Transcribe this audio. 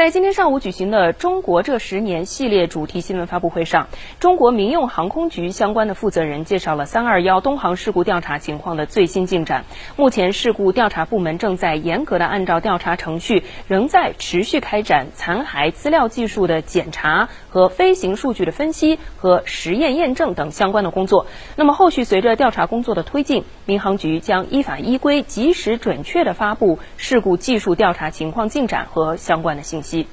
在今天上午举行的“中国这十年”系列主题新闻发布会上，中国民用航空局相关的负责人介绍了三二幺东航事故调查情况的最新进展。目前，事故调查部门正在严格的按照调查程序，仍在持续开展残骸资料技术的检查和飞行数据的分析和实验验证等相关的工作。那么，后续随着调查工作的推进，民航局将依法依规、及时准确的发布事故技术调查情况进展和相关的信息。日